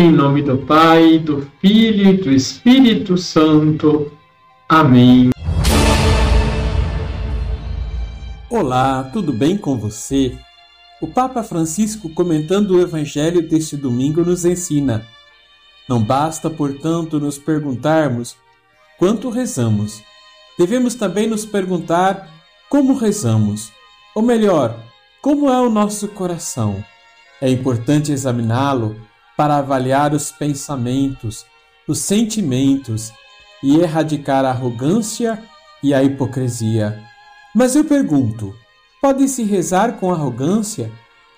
Em nome do Pai, do Filho e do Espírito Santo. Amém. Olá, tudo bem com você? O Papa Francisco, comentando o Evangelho deste domingo, nos ensina: Não basta, portanto, nos perguntarmos quanto rezamos. Devemos também nos perguntar como rezamos, ou melhor, como é o nosso coração. É importante examiná-lo para avaliar os pensamentos, os sentimentos e erradicar a arrogância e a hipocrisia. Mas eu pergunto: pode-se rezar com arrogância?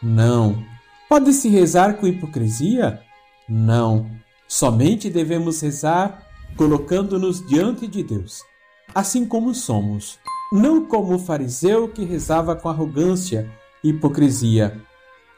Não. Pode-se rezar com hipocrisia? Não. Somente devemos rezar colocando-nos diante de Deus, assim como somos, não como o fariseu que rezava com arrogância e hipocrisia.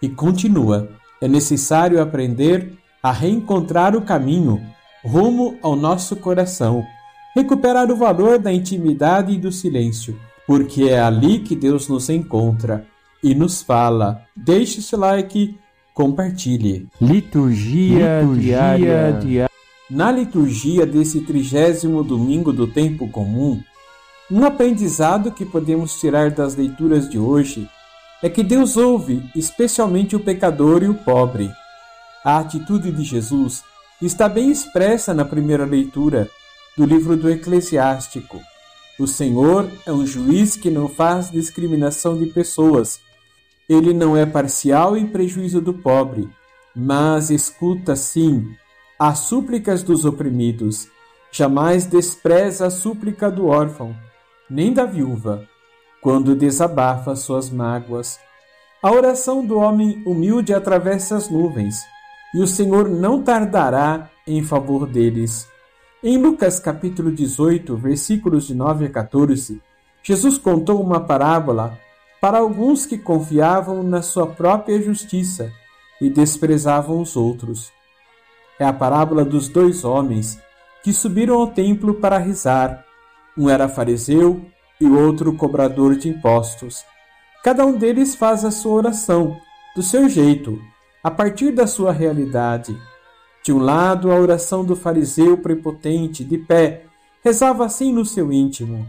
E continua: é necessário aprender a reencontrar o caminho rumo ao nosso coração, recuperar o valor da intimidade e do silêncio porque é ali que Deus nos encontra e nos fala. Deixe seu like, compartilhe. Liturgia, liturgia diária. diária. Na liturgia desse trigésimo domingo do tempo comum, um aprendizado que podemos tirar das leituras de hoje é que Deus ouve especialmente o pecador e o pobre. A atitude de Jesus está bem expressa na primeira leitura do livro do Eclesiástico. O Senhor é um juiz que não faz discriminação de pessoas. Ele não é parcial em prejuízo do pobre, mas escuta, sim, as súplicas dos oprimidos. Jamais despreza a súplica do órfão, nem da viúva, quando desabafa suas mágoas. A oração do homem humilde atravessa as nuvens, e o Senhor não tardará em favor deles. Em Lucas capítulo 18, versículos de 9 a 14, Jesus contou uma parábola para alguns que confiavam na sua própria justiça e desprezavam os outros. É a parábola dos dois homens que subiram ao templo para rezar. Um era fariseu e outro cobrador de impostos. Cada um deles faz a sua oração, do seu jeito, a partir da sua realidade. De um lado, a oração do fariseu prepotente, de pé, rezava assim no seu íntimo: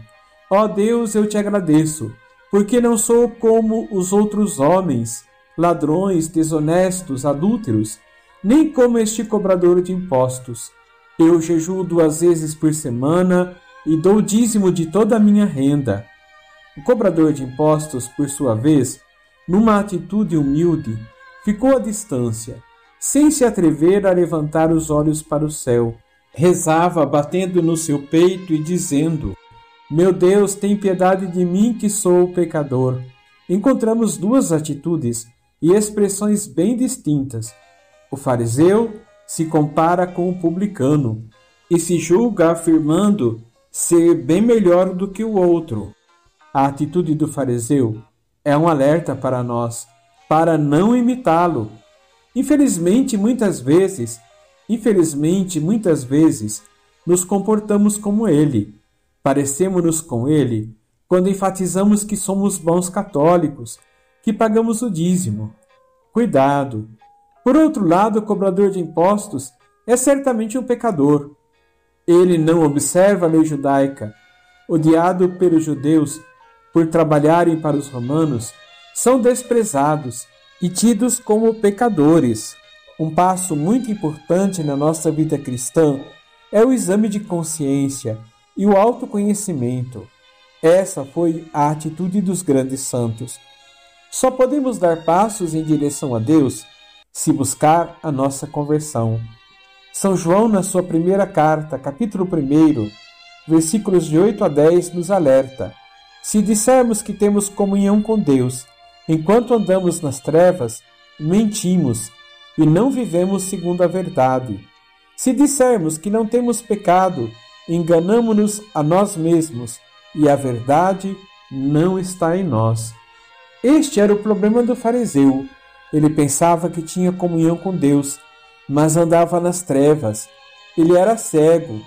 Ó oh Deus, eu te agradeço, porque não sou como os outros homens, ladrões, desonestos, adúlteros, nem como este cobrador de impostos. Eu jejuo duas vezes por semana e dou dízimo de toda a minha renda. O cobrador de impostos, por sua vez, numa atitude humilde, ficou à distância sem se atrever a levantar os olhos para o céu. Rezava, batendo no seu peito e dizendo: Meu Deus, tem piedade de mim que sou pecador. Encontramos duas atitudes e expressões bem distintas. O fariseu se compara com o publicano e se julga afirmando ser bem melhor do que o outro. A atitude do fariseu é um alerta para nós, para não imitá-lo Infelizmente, muitas vezes, infelizmente, muitas vezes, nos comportamos como ele. Parecemos-nos com ele quando enfatizamos que somos bons católicos, que pagamos o dízimo. Cuidado! Por outro lado, o cobrador de impostos é certamente um pecador. Ele não observa a lei judaica. Odiado pelos judeus por trabalharem para os romanos, são desprezados e tidos como pecadores. Um passo muito importante na nossa vida cristã é o exame de consciência e o autoconhecimento. Essa foi a atitude dos grandes santos. Só podemos dar passos em direção a Deus se buscar a nossa conversão. São João, na sua primeira carta, capítulo 1, versículos de 8 a 10, nos alerta: Se dissermos que temos comunhão com Deus Enquanto andamos nas trevas, mentimos e não vivemos segundo a verdade. Se dissermos que não temos pecado, enganamo-nos a nós mesmos e a verdade não está em nós. Este era o problema do fariseu. Ele pensava que tinha comunhão com Deus, mas andava nas trevas. Ele era cego.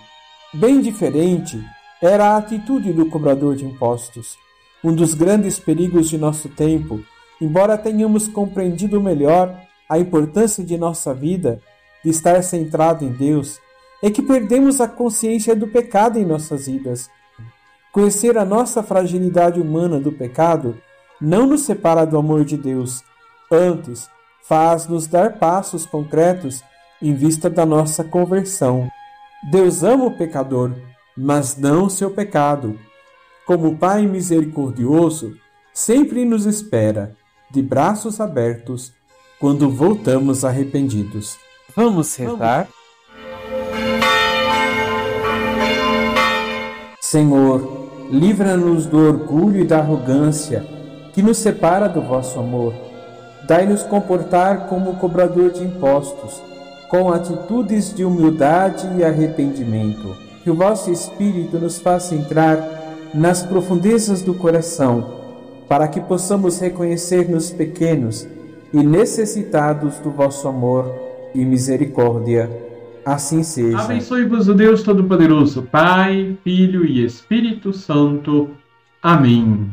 Bem diferente era a atitude do cobrador de impostos. Um dos grandes perigos de nosso tempo, embora tenhamos compreendido melhor a importância de nossa vida, de estar centrado em Deus é que perdemos a consciência do pecado em nossas vidas. Conhecer a nossa fragilidade humana do pecado não nos separa do amor de Deus, antes, faz-nos dar passos concretos em vista da nossa conversão. Deus ama o pecador, mas não o seu pecado. Como Pai misericordioso, sempre nos espera, de braços abertos, quando voltamos arrependidos. Vamos rezar? Senhor, livra-nos do orgulho e da arrogância que nos separa do vosso amor. Dai-nos comportar como cobrador de impostos, com atitudes de humildade e arrependimento. Que o vosso Espírito nos faça entrar nas profundezas do coração, para que possamos reconhecer-nos pequenos e necessitados do vosso amor e misericórdia. Assim seja. Abençoe-vos o Deus Todo-Poderoso, Pai, Filho e Espírito Santo. Amém.